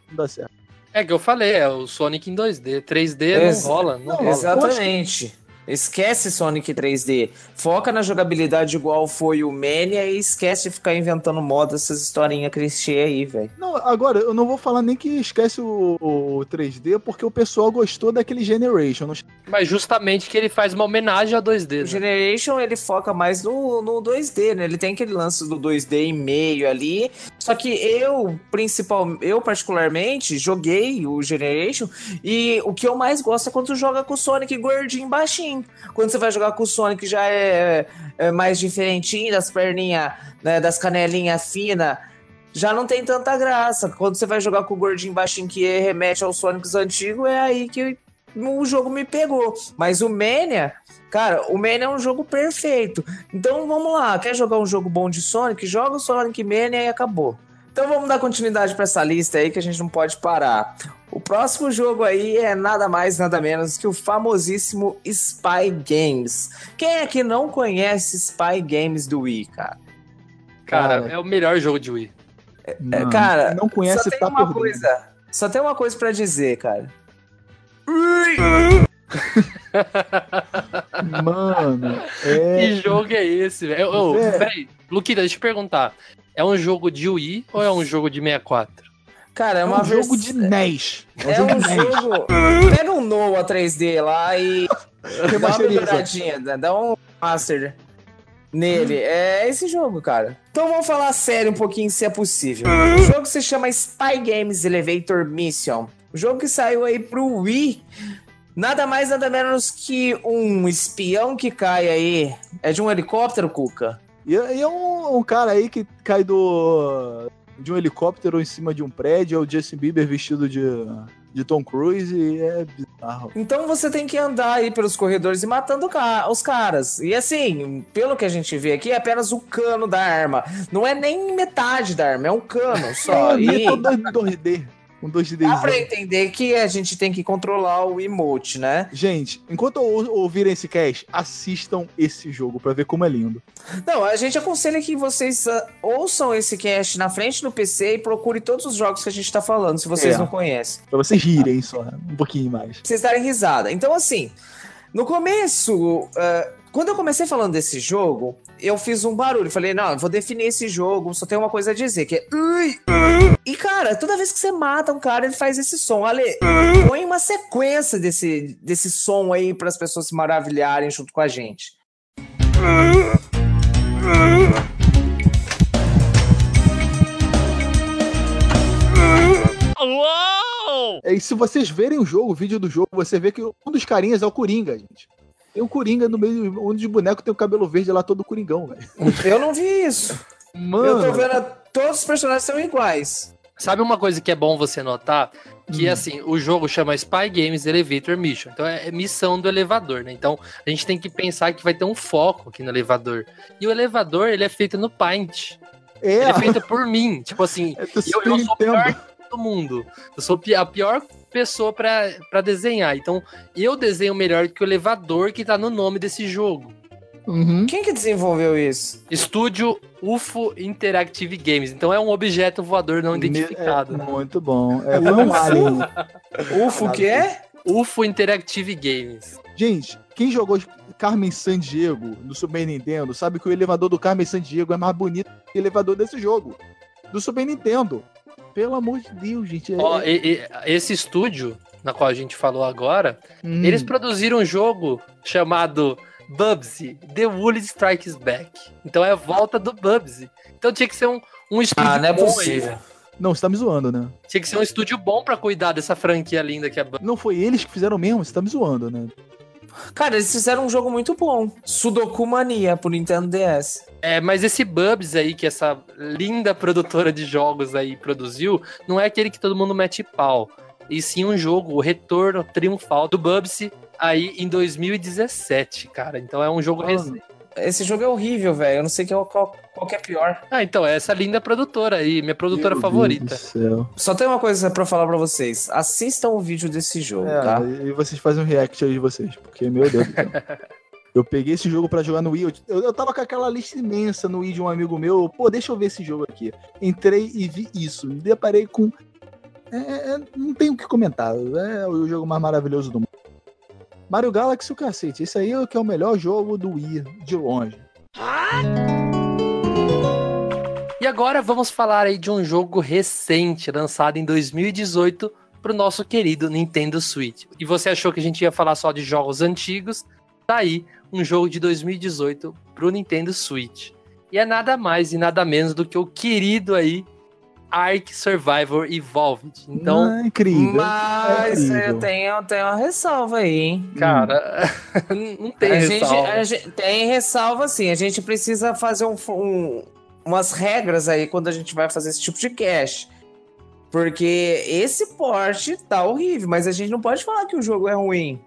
não dá certo. É que eu falei, é o Sonic em 2D. 3D Ex- não rola, não, não, rola. Exatamente. Esquece Sonic 3D. Foca na jogabilidade igual foi o Mania e esquece de ficar inventando moda essas historinhas clichê aí, velho. Não, agora, eu não vou falar nem que esquece o, o 3D, porque o pessoal gostou daquele Generation. Não- Mas justamente que ele faz uma homenagem a 2D. O Né? Generation ele foca mais no, no 2D, né? Ele tem aquele lance do 2D em meio ali. Só que eu, principal, eu particularmente, joguei o Generation e o que eu mais gosto é quando tu joga com o Sonic gordinho baixinho. Quando você vai jogar com o Sonic já é, é mais diferentinho, das perninhas, né, das canelinhas finas. Já não tem tanta graça. Quando você vai jogar com o gordinho baixinho que remete aos Sonics antigos, é aí que o jogo me pegou. Mas o Mania, cara, o Mania é um jogo perfeito. Então vamos lá, quer jogar um jogo bom de Sonic? Joga o Sonic Mania e acabou. Então vamos dar continuidade para essa lista aí que a gente não pode parar. O próximo jogo aí é nada mais, nada menos que o famosíssimo Spy Games. Quem é que não conhece Spy Games do Wii, cara? Cara, Cara. é o melhor jogo de Wii. Não, cara, não conhece só tem tá uma dentro. coisa. Só tem uma coisa para dizer, cara. Mano, é. Que jogo é esse, velho? Ô, É. Peraí, Luquita, deixa eu te perguntar. É um jogo de Wii ou é um jogo de 64? Cara, é É uma um jogo vers- de NES. É jogo um de NES. jogo. Pega um Noah 3D lá e dá uma melhoradinha, dá- dá um master nele. É esse jogo, cara. Então vamos falar sério um pouquinho, se é possível. O jogo se chama Spy Games Elevator Mission. O jogo que saiu aí pro Wii. Nada mais, nada menos que um espião que cai aí. É de um helicóptero, Cuca? E, e é um, um cara aí que cai do. de um helicóptero em cima de um prédio, é o Justin Bieber vestido de, de Tom Cruise e é bizarro. Então você tem que andar aí pelos corredores e matando os caras. E assim, pelo que a gente vê aqui, é apenas o cano da arma. Não é nem metade da arma, é um cano só. É, E é todo 2D. Um 2D. dá pra entender que a gente tem que controlar o emote, né? Gente, enquanto ou- ouvirem esse cast, assistam esse jogo pra ver como é lindo. Não, a gente aconselha que vocês ah, ouçam esse cast na frente do PC e procurem todos os jogos que a gente tá falando, se vocês É. não conhecem. Pra vocês rirem só, um pouquinho mais. Pra vocês darem risada. Então, assim, no começo, ah, quando eu comecei falando desse jogo, eu fiz um barulho. Falei, não, vou definir esse jogo, só tem uma coisa a dizer, que é. E, cara, toda vez que você mata um cara, ele faz esse som. Ale, põe uma sequência desse, desse som aí para as pessoas se maravilharem junto com a gente. É, e se vocês verem o jogo, o vídeo do jogo, você vê que um dos carinhas é o Coringa, gente. Tem um Coringa no meio, um dos bonecos tem o cabelo verde lá todo Coringão, velho. Eu não vi isso. Mano, Eu tô vendo, todos os personagens são iguais. Sabe uma coisa que é bom você notar? Que Hum. assim, o jogo chama Spy Games Elevator Mission. Então é missão do elevador, né? Então a gente tem que pensar que vai ter um foco aqui no elevador. E o elevador, ele é feito no Paint. é, Ele é feito por mim. Tipo assim, é eu, eu sou o pior. Do mundo. Eu sou a pior pessoa pra pra desenhar. Então eu desenho melhor que o elevador que tá no nome desse jogo. Uhum. Quem que desenvolveu isso? Estúdio UFO Interactive Games. Então é um objeto voador não identificado. É, né? muito bom. É, um alien. UFO o quê? UFO Interactive Games. Gente, quem jogou Carmen Sandiego no Super Nintendo sabe que o elevador do Carmen Sandiego é mais bonito que o elevador desse jogo. Do Super Nintendo. Pelo amor de Deus, gente. é- Ó, e- e- esse estúdio, na qual a gente falou agora, Hum. eles produziram um jogo chamado Bubsy, The Woolly Strikes Back. Então é a volta do Bubsy. Então tinha que ser um, um estúdio Ah, não é bom aí. possível. Não, você tá me zoando, né? Tinha que ser um estúdio bom pra cuidar dessa franquia linda que é a Bubsy. Não foi eles que fizeram mesmo, você tá me zoando, né? Cara, eles fizeram um jogo muito bom. Sudoku Mania pro Nintendo DS. É, mas esse Bubs aí, que essa linda produtora de jogos aí produziu, não é aquele que todo mundo mete pau. E sim um jogo, o retorno triunfal do Bubsy aí em 2017, cara. Então é um jogo Ah. recente. Esse jogo é horrível, velho. Eu não sei qual, qual, qual que é pior. Ah, então, é essa linda produtora aí, minha produtora Meu favorita. Deus do céu. Só tem uma coisa pra falar pra vocês. Assistam o vídeo desse jogo, É, tá? e vocês fazem um react aí de vocês, porque, meu Deus do céu. Eu peguei esse jogo pra jogar no Wii. Eu, eu tava com aquela lista imensa no Wii de um amigo meu. Pô, deixa eu ver esse jogo aqui. Entrei e vi isso. Me deparei com. É, é, não tenho o que comentar. É o jogo mais maravilhoso do mundo. Mario Galaxy, o cacete. Esse aí é o que é o melhor jogo do Wii, de longe. E agora vamos falar aí de um jogo recente, lançado em 2018 pro nosso querido Nintendo Switch. E você achou que a gente ia falar só de jogos antigos? Tá aí um jogo de 2018 pro Nintendo Switch. E é nada mais e nada menos do que o querido aí Ark Survivor Evolved. Então, Ah, incrível. Mas é eu tenho, eu tenho uma ressalva aí, hein? cara, não tem a gente, ressalva. a gente- tem ressalva sim. A gente precisa fazer um, um- umas regras aí quando a gente vai fazer esse tipo de cache. Porque esse porte tá horrível, mas a gente não pode falar que o jogo é ruim.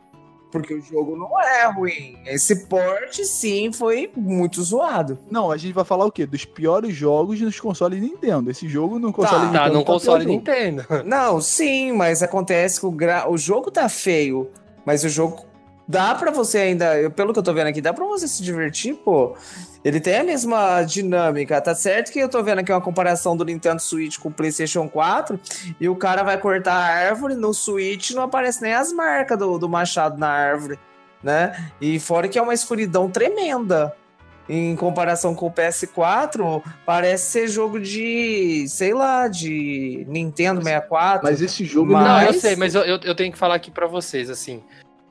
Porque o jogo não é ruim. Esse porte, sim, foi muito zoado. Não, a gente vai falar o quê? Dos piores jogos nos consoles Nintendo. Esse jogo no console Nintendo. Tá, num o pior console jogo. Nintendo. Não, sim, mas acontece que o, gra... o jogo tá feio, mas o jogo dá pra você ainda, eu- pelo que eu tô vendo aqui, dá pra você se divertir, pô. Ele tem a mesma dinâmica, tá certo que eu tô vendo aqui uma comparação do Nintendo Switch com o PlayStation 4 e o cara vai cortar a árvore, no Switch não aparece nem as marcas do, do machado na árvore, né? E fora que é uma escuridão tremenda. Em comparação com o PS4, parece ser jogo de, sei lá, de Nintendo 64. Mas esse jogo Mas- Não, eu Mas- sei, mas eu, eu, eu tenho que falar aqui pra vocês, assim.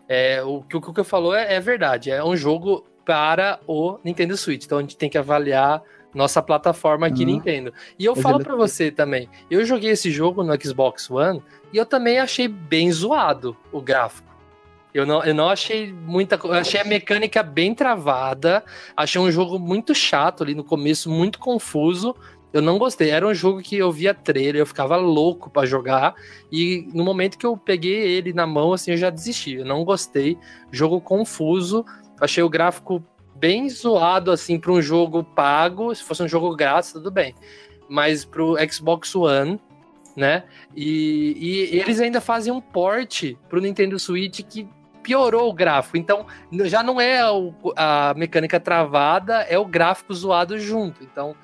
É, o que o Kuka falou é, é verdade. É um jogo para o Nintendo Switch. Então a gente tem que avaliar nossa plataforma aqui, Uhum. Nintendo. E eu Mas falo pra você também. Eu joguei esse jogo no Xbox One e eu também achei bem zoado o gráfico. Eu não, eu não achei muita coisa. Achei a mecânica bem travada. Achei um jogo muito chato ali no começo, muito confuso. Eu não gostei. Era um jogo que eu via trailer, eu ficava louco para jogar. E no momento que eu peguei ele na mão, assim, eu já desisti. Eu não gostei. Jogo confuso. Achei o gráfico bem zoado, assim, para um jogo pago. Se fosse um jogo grátis, tudo bem. Mas pro Xbox One, né? E, e eles ainda fazem um port pro Nintendo Switch que piorou o gráfico. Então, já não é a mecânica travada, é o gráfico zoado junto. Então,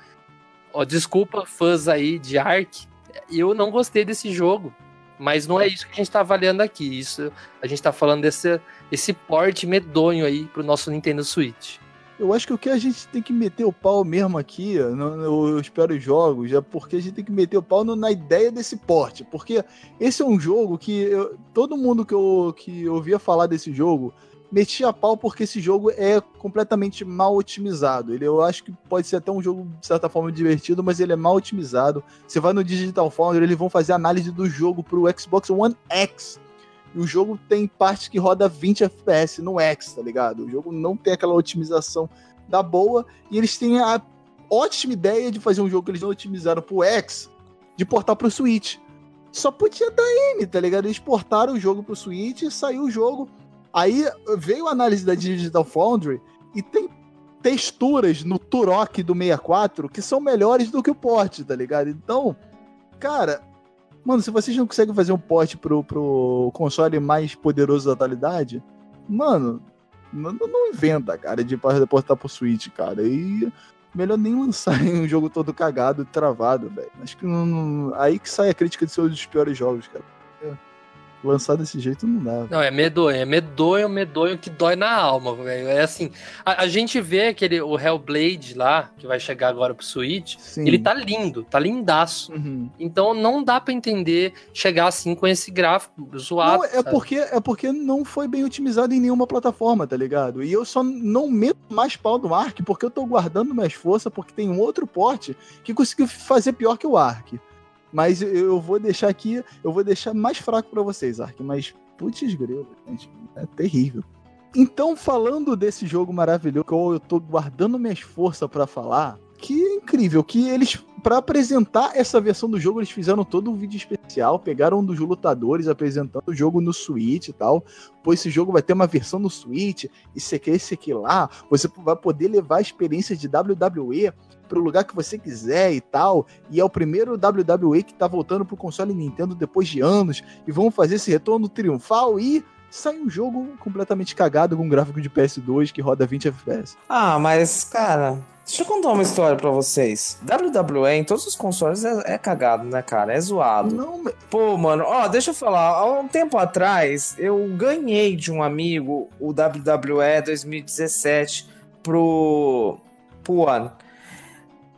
Ó, desculpa, fãs aí de Ark. Eu não gostei desse jogo. Mas não é isso que a gente tá avaliando aqui. Isso, a gente tá falando desse esse porte medonho aí pro nosso Nintendo Switch. Eu acho que o que a gente tem que meter o pau mesmo aqui, eu espero os jogos, é porque a gente tem que meter o pau no, na ideia desse porte. Porque esse é um jogo que eu, todo mundo que eu que ouvia falar desse jogo meti a pau porque esse jogo é completamente mal otimizado. Ele, eu acho que pode ser até um jogo, de certa forma, divertido, mas ele é mal otimizado. Você vai no Digital Foundry, eles vão fazer análise do jogo pro Xbox One X. E o jogo tem partes que roda 20 FPS no X, tá ligado? O jogo não tem aquela otimização da boa. E eles têm a ótima ideia de fazer um jogo que eles não otimizaram pro X, de portar pro Switch. Só podia dar M, tá ligado? Eles portaram o jogo pro Switch e saiu o jogo Aí veio a análise da Digital Foundry e tem texturas no Turok do 64 que são melhores do que o port, tá ligado? Então, cara, mano, se vocês não conseguem fazer um port pro, pro console mais poderoso da atualidade, mano, não, não inventa, cara, de portar pro Switch, cara. E melhor nem lançar um jogo todo cagado, travado, velho. Acho que não, não, aí que sai a crítica de ser um dos piores jogos, cara lançar desse jeito não dá. Não, é medonho, é medonho, medonho que dói na alma, velho. É assim, a, a, gente vê aquele, o Hellblade lá, que vai chegar agora pro Switch, Sim. ele tá lindo, tá lindaço. Uhum. Então não dá para entender chegar assim com esse gráfico zoado. Não, é porque, é porque não foi bem otimizado em nenhuma plataforma, tá ligado? E eu só não meto mais pau do Ark porque eu tô guardando minhas forças porque tem um outro porte que conseguiu fazer pior que o Ark. Mas eu vou deixar aqui, eu vou deixar mais fraco para vocês, Ark. Mas, putz, grilo, gente, é terrível. Então, falando desse jogo maravilhoso, que eu tô guardando minhas forças para falar, que é incrível, que eles, para apresentar essa versão do jogo, eles fizeram todo um vídeo especial, pegaram um dos lutadores apresentando o jogo no Switch e tal. Pois esse jogo vai ter uma versão no Switch, isso aqui, esse aqui lá. Você vai poder levar a experiência de WWE pro lugar que você quiser e tal. E é o primeiro WWE que tá voltando pro console Nintendo depois de anos. E vão fazer esse retorno triunfal e sai um jogo completamente cagado com um gráfico de PS2 que roda 20 FPS. Ah, mas, cara, Deixa eu contar uma história pra vocês. WWE em todos os consoles é, é cagado, né, cara? É zoado. Não, Pô, mano, ó, deixa eu falar. Há um tempo atrás, eu ganhei de um amigo o WWE 2017 pro, pro One.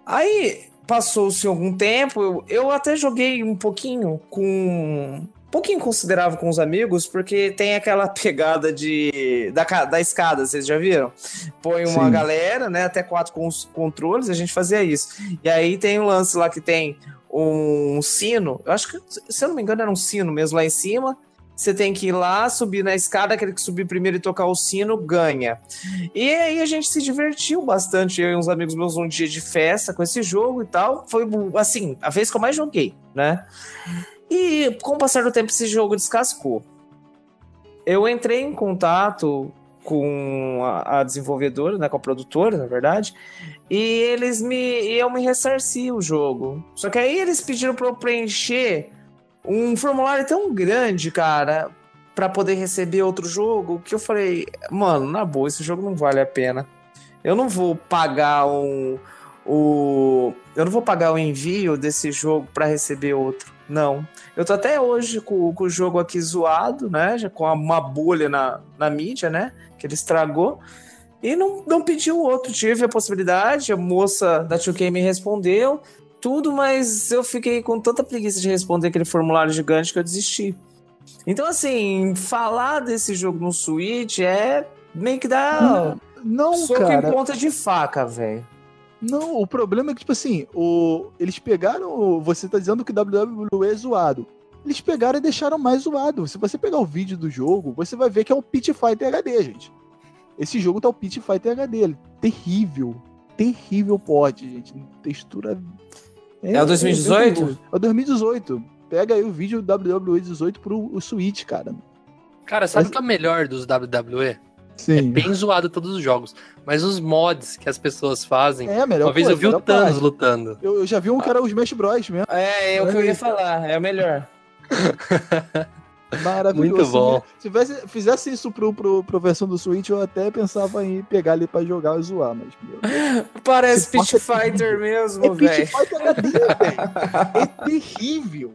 Aí passou-se algum tempo, eu, eu até joguei um pouquinho com pouquinho considerável com os amigos, porque tem aquela pegada de da, da escada, vocês já viram? Põe uma Sim. galera, né, até quatro com os controles, a gente fazia isso. E aí tem um lance lá que tem um sino, eu acho que, se eu não me engano, era um sino mesmo lá em cima, você tem que ir lá, subir na escada, aquele que subir primeiro e tocar o sino, ganha. E aí a gente se divertiu bastante, eu e uns amigos meus, um dia de festa com esse jogo e tal. Foi, assim, a vez que eu mais joguei, né? E com o passar do tempo, esse jogo descascou. Eu entrei em contato com a, a desenvolvedora, né, com a produtora, na verdade, e eles me iam me ressarcir o jogo. Só que aí eles pediram para eu preencher um formulário tão grande, cara, para poder receber outro jogo, que eu falei, mano, na boa, esse jogo não vale a pena. Eu não vou pagar um o eu não vou pagar o envio desse jogo para receber outro. Não. Eu tô até hoje com, com, o jogo aqui zoado, né? Já com uma bolha na, na mídia, né? Que ele estragou. E não, não pediu outro. Tive a possibilidade, a moça da 2K me respondeu tudo, mas eu fiquei com tanta preguiça de responder aquele formulário gigante que eu desisti. Então, assim, falar desse jogo no Switch é meio que dar. Não, não cara. em ponta de faca, velho. Não, o problema é que, tipo assim, o... eles pegaram. Você tá dizendo que o WWE é zoado. Eles pegaram e deixaram mais zoado. Se você pegar o vídeo do jogo, você vai ver que é o Pit Fighter HD, gente. Esse jogo tá o Pit Fighter HD. Terrível. Terrível pode, gente. Textura É o 2018? É o 2018. Pega aí o vídeo do WWE 18 pro o Switch, cara. Cara, sabe o que é o melhor dos WWE? É Sim. bem zoado todos os jogos. Mas os mods que as pessoas fazem. É, a melhor Uma vez eu vi o Thanos parte. lutando. Eu, eu já vi um que era o Smash Bros mesmo. É, é o que eu ia falar, é o melhor. Maravilhoso. Muito bom. Se tivesse, fizesse isso pro, pro, pro versão do Switch, eu até pensava em pegar ali pra jogar e zoar, mas. Meu. Parece Pit Fighter É mesmo, Pit velho. Fighter HD, velho. É terrível.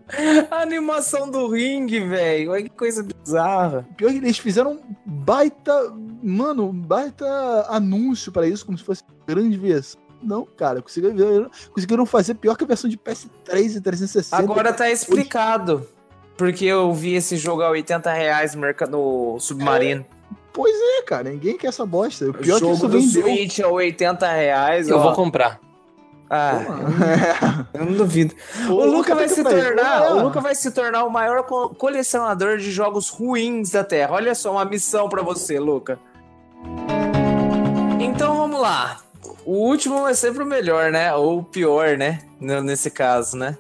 A animação do ringue, velho. Olha que coisa bizarra. Pior que eles fizeram um baita. Mano, baita anúncio pra isso, como se fosse grande versão. Não, cara, conseguiram, conseguiram fazer pior que a versão de PS3 e 360. Agora tá explicado. Porque eu vi esse jogo a 80 reais no merca- no Submarino. Pois é, cara, ninguém quer essa bosta. O O pior é que jogo isso do vendeu. Switch a 80 reais. Eu ó. vou comprar. Ah, eu não duvido. O, O Luca vai se tornar, o Luca vai se tornar o maior co- colecionador de jogos ruins da Terra. Olha só uma missão pra você, Luca. Então vamos lá. O último é sempre o melhor, né? Ou o pior, né? Nesse caso, né?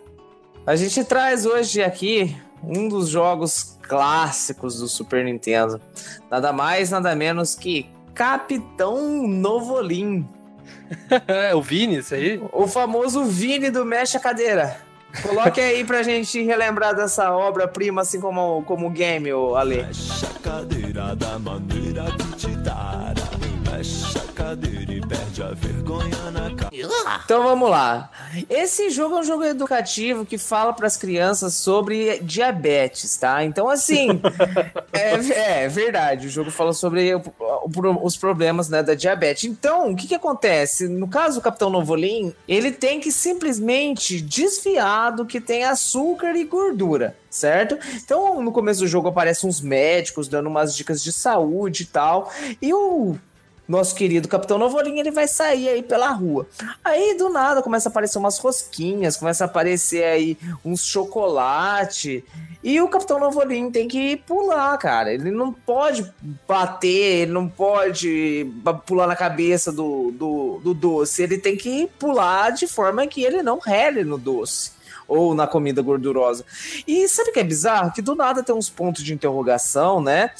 A gente traz hoje aqui um dos jogos clássicos do Super Nintendo. Nada mais, nada menos que Capitão Novolim. É o Vini, isso aí? O famoso Vini do Mexe a Cadeira. Coloque aí pra gente relembrar dessa obra-prima, assim como, como o game, ô Ale. Mexe a cadeira da maneira que te dará. Mexe a cadeira e perde a vergonha na cara. Então vamos lá. Esse jogo é um jogo educativo que fala para as crianças sobre diabetes, tá? Então, assim, é, é verdade. O jogo fala sobre o- o- os problemas né, da diabetes. Então, o que, que acontece? No caso do Capitão Novolim, ele tem que simplesmente desviar do que tem açúcar e gordura. Certo? Então, no começo do jogo aparecem uns médicos dando umas dicas de saúde e tal. E o nosso querido Capitão Novolim, ele vai sair aí pela rua. Aí do nada começa a aparecer umas rosquinhas, começa a aparecer aí uns chocolate. E o Capitão Novolim tem que pular, cara. Ele não pode bater, ele não pode pular na cabeça do, do, do doce. Ele tem que pular de forma que ele não rele no doce. Ou na comida gordurosa. E sabe o que é bizarro? Que do nada tem uns pontos de interrogação, né?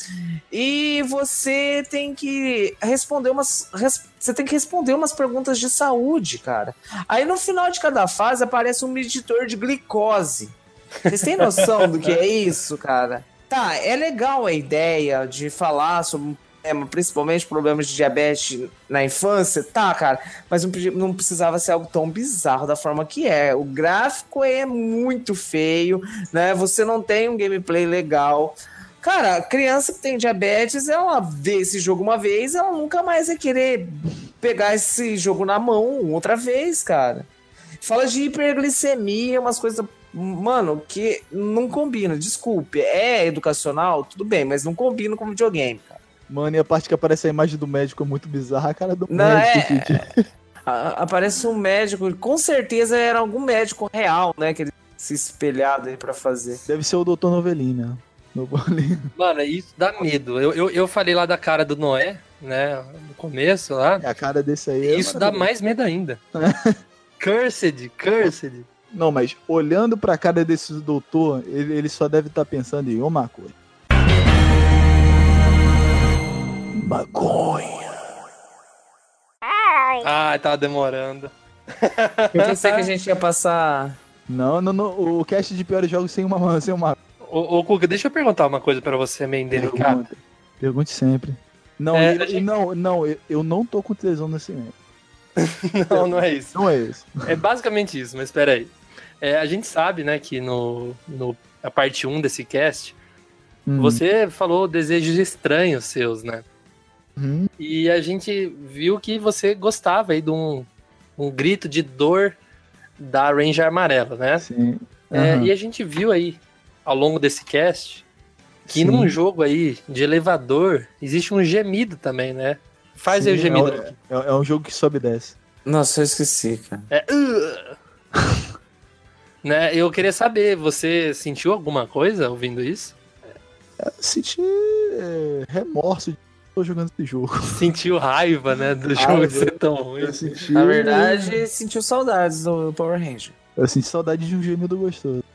E você tem que responder umas. res- você tem que responder umas perguntas de saúde, cara. Aí no final de cada fase aparece um meditor de glicose. Vocês têm noção do que é isso, cara? Tá, é legal a ideia de falar sobre principalmente problemas de diabetes na infância, tá, cara, mas não, não precisava ser algo tão bizarro da forma que é. O gráfico é muito feio, né? Você não tem um gameplay legal. Cara, criança que tem diabetes, ela vê esse jogo uma vez, ela nunca mais vai querer pegar esse jogo na mão outra vez, cara. Fala de hiperglicemia, umas coisas. Mano, que não combina, desculpe. É educacional, tudo bem, mas não combina com videogame, cara. Mano, e a parte que aparece a imagem do médico é muito bizarra, a cara do Não, médico. é-. A- Aparece um médico, com certeza era algum médico real, né? Que ele se espelhado aí pra fazer. Deve ser o Dr. Novelin, né? Mano, isso dá medo. Eu, eu, eu falei lá da cara do Noé, né? No começo lá. A cara desse aí. é Isso dá mais medo ainda. cursed, cursed. Não, mas olhando pra cara desse doutor, ele, ele só deve estar pensando em uma coisa. Maconha. Ah, tava demorando. Eu pensei que a gente ia passar. Não, não, não. O cast de piores jogos sem uma. Sem uma Ô, ô Cuca, deixa eu perguntar uma coisa pra você, meio delicado. pergunta. Pergunte sempre. Não, É, e- a gente- não, não, eu, eu não tô com tesão nesse momento. Não, não é isso. Não é isso. É basicamente isso, mas espera aí. É, a gente sabe, né, que no, no a parte 1 desse cast, Hum. você falou desejos estranhos seus, né? Hum, E a gente viu que você gostava aí de um, um grito de dor da Ranger amarela, né? sim. É, Aham. e a gente viu aí, ao longo desse cast, que Sim. num jogo aí de elevador, existe um gemido também, né? Faz aí o Sim, gemido. É, é- é um jogo que sobe e desce. Nossa, eu esqueci, cara. É. "Ugh". né? Eu queria saber, você sentiu alguma coisa ouvindo isso? Eu senti é, remorso de tô jogando esse jogo. Sentiu raiva, né, do jogo ser tão ruim? Senti. Na verdade, sentiu saudades do Power Ranger. Eu senti saudade de um gemido gostoso.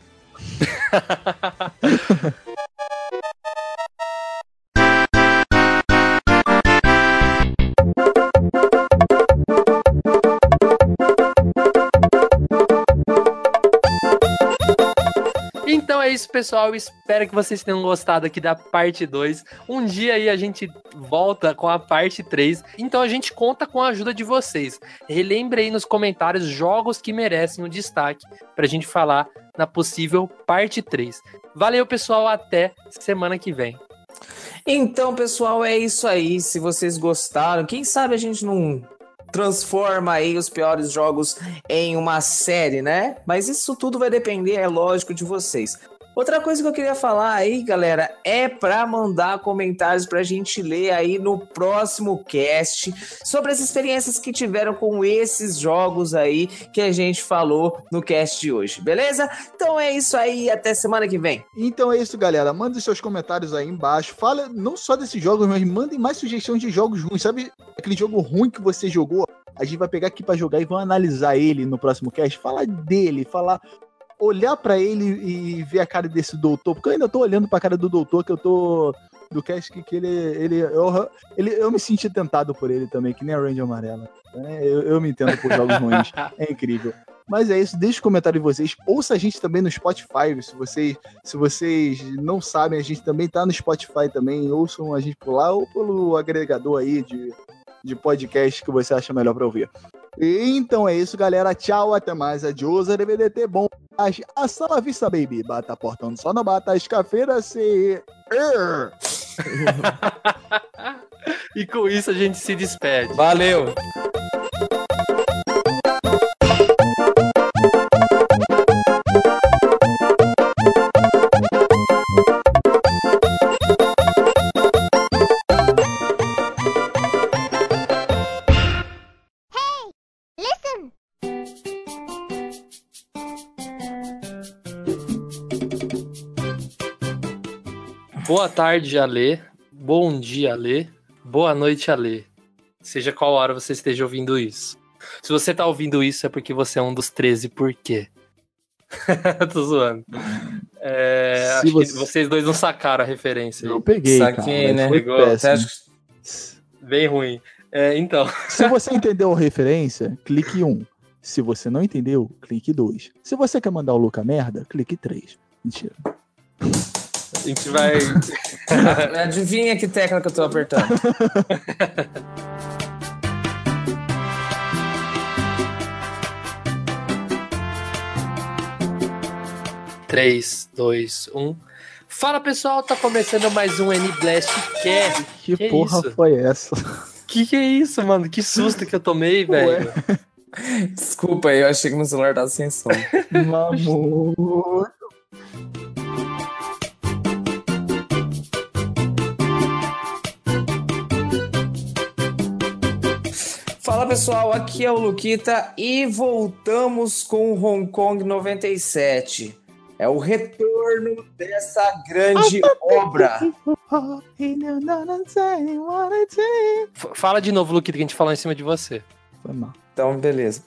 isso, pessoal. Espero que vocês tenham gostado aqui da parte 2. Um dia aí a gente volta com a parte 3. Então a gente conta com a ajuda de vocês. Relembre aí nos comentários jogos que merecem um destaque pra gente falar na possível parte 3. Valeu, pessoal. Até semana que vem. Então, pessoal, é isso aí. Se vocês gostaram, quem sabe a gente não transforma aí os piores jogos em uma série, né? Mas isso tudo vai depender, é lógico, de vocês. Outra coisa que eu queria falar aí, galera, é para mandar comentários pra gente ler aí no próximo cast sobre as experiências que tiveram com esses jogos aí que a gente falou no cast de hoje, beleza? Então é isso aí, até semana que vem. Então é isso, galera. Mandem seus comentários aí embaixo. Fala não só desses jogos, mas mandem mais sugestões de jogos ruins. Sabe aquele jogo ruim que você jogou? A gente vai pegar aqui pra jogar e vamos analisar ele no próximo cast. Falar dele, falar. Olhar pra ele e ver a cara desse doutor. Porque eu ainda tô olhando pra cara do doutor, que eu tô. Do cast que, que ele. ele eu, ele eu me senti tentado por ele também, que nem a Ranger Amarela. É, eu, eu me entendo por jogos ruins. É incrível. Mas é isso, deixa o comentário de vocês. Ouça a gente também no Spotify. Se vocês, se vocês não sabem, a gente também tá no Spotify também. Ouçam a gente por lá ou pelo agregador aí de, de podcast que você acha melhor pra ouvir. E então é isso, galera. Tchau, até mais. Adiós, DVDT bom. A sala vista, baby. Bata portão, só não bata as cafeiras se. E com isso a gente se despede. Valeu! Boa tarde, Alê. Bom dia, Alê. Boa noite, Alê. Seja qual hora você esteja ouvindo isso. Se você tá ouvindo isso, é porque você é um dos 13, por quê? Tô zoando. É, acho que você- vocês dois não sacaram a referência. Eu peguei, Saquei, cara. né? Pegou. Que- Bem ruim. É, então, Se você entendeu a referência, clique 1. Se você não entendeu, clique 2. Se você quer mandar o Luca merda, clique 3. Mentira. A gente vai. Adivinha que tecla que eu tô apertando? 3, 2, 1. Fala pessoal, tá começando mais um N-Blast Cast. Que, Que porra isso? foi essa? Que que é isso, mano? Que susto que eu tomei, velho. Desculpa aí, eu achei que meu celular tava sem som. Mamor. Fala pessoal, aqui é o Luquita e voltamos com o Hong Kong 97. É o retorno dessa grande obra. F- Fala de novo, Luquita, que a gente falou em cima de você. Foi mal. Então, beleza.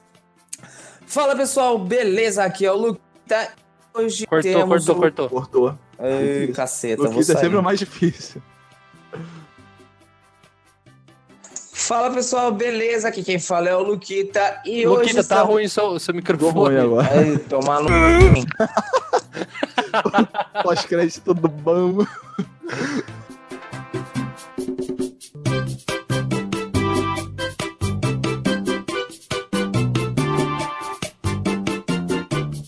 Fala pessoal, beleza? Aqui é o Luquita. Hoje Cortou, temos cortou, o... cortou. Cortou. Ai, caceta, vou Luquita é sempre o mais difícil. Fala pessoal, beleza? Aqui quem fala é o Luquita e hoje Luquita, tá estamos- ruim seu, seu microfone. ruim agora. Ai, tomar no... Pós-crédito do bam.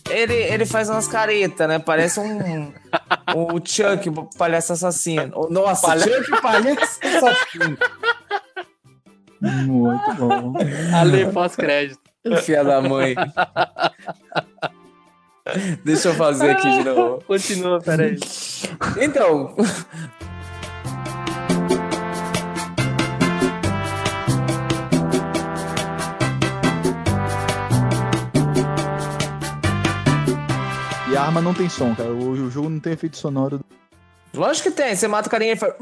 Ele, ele faz umas caretas, né? Parece um. o Chuck, palhaço assassino. Nossa, Palha- Chuck, palhaço assassino. Muito bom. Ale pós-crédito. Filha da mãe. Deixa eu fazer aqui de novo. Continua, peraí. Então. E a arma não tem som, cara. O, o jogo não tem efeito sonoro. Lógico que tem. Você mata o carinha e faz.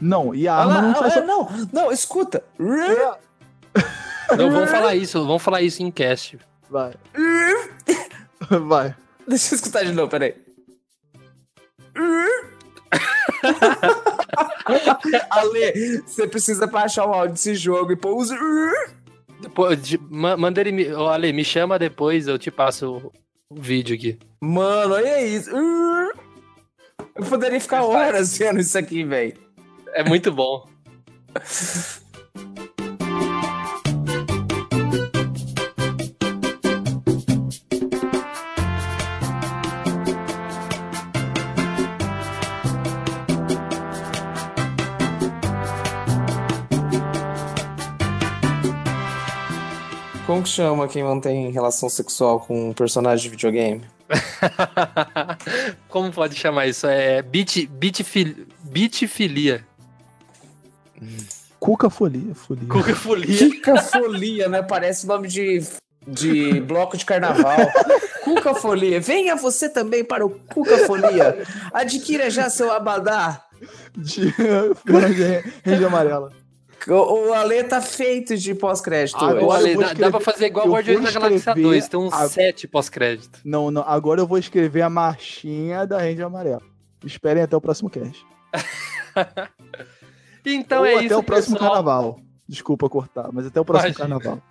Não, e a lá, arma não faz é, som. não, não, escuta. Não, vamos falar isso, vamos falar isso em cast. Vai. Vai. Deixa eu escutar de novo, peraí. Ale, você precisa baixar o áudio desse jogo e pôr os. Depois, de- ma- manda ele me. Ô, Ale, me chama depois, eu te passo o, o vídeo aqui. Mano, olha isso. Eu poderia ficar horas vendo isso aqui, velho. É muito bom. Como que chama quem mantém relação sexual com um personagem de videogame? Como pode chamar isso? É bit, bitfil, bitfilia. Cuca folia, folia. Cucafolia. Kika Folia, né? Parece nome de, de bloco de carnaval. Cuca Folia. Venha você também para o Cuca Folia. Adquira já seu abadá. De Ranger amarela. O, o Ale tá feito de pós-crédito Agora Ô, hoje. Ale, vou dá, dá escrever- pra fazer igual Guardiões da Galáxia escrever 2, tem uns a- 7 pós-crédito. Não, não, agora eu vou escrever a marchinha da Ranger amarela. Esperem até o próximo cast. Então Ou é até isso, o próximo pessoal. carnaval. Desculpa cortar, mas até o próximo Imagina. carnaval.